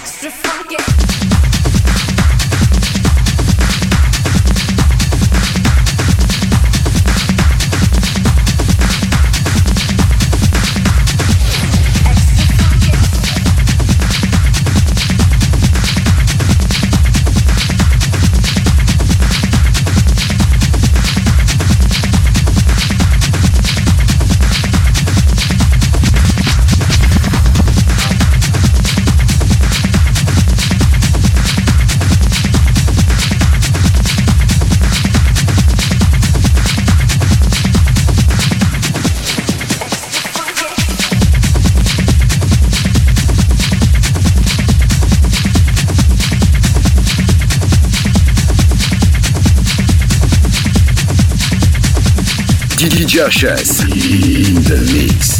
extra funky. In the mix.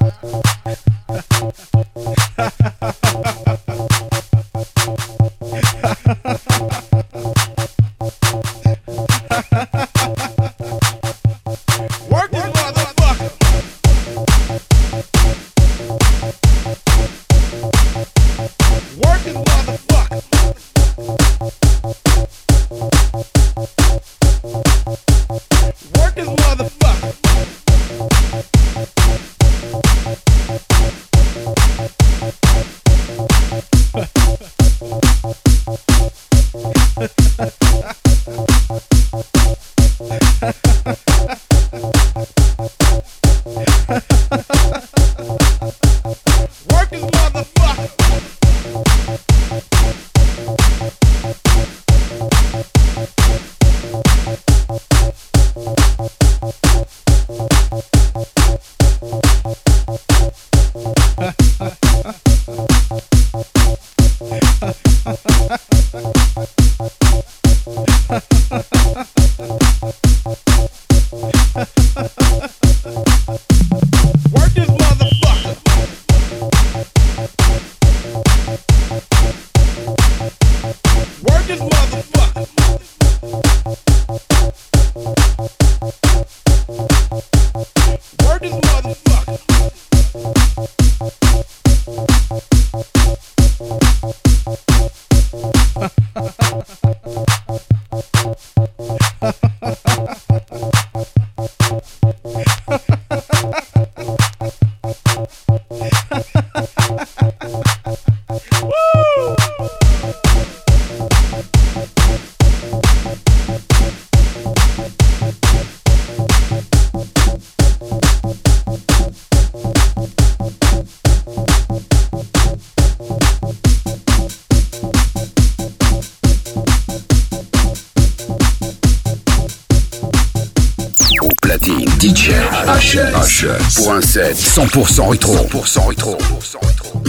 Punch pour un set 100% rétro. 100% rétro. 100% rétro.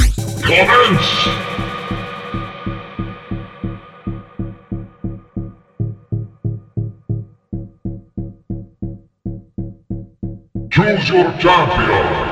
Choose your champion.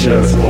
Just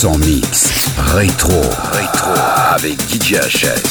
100 mix. Rétro. Rétro. Avec DJ HS.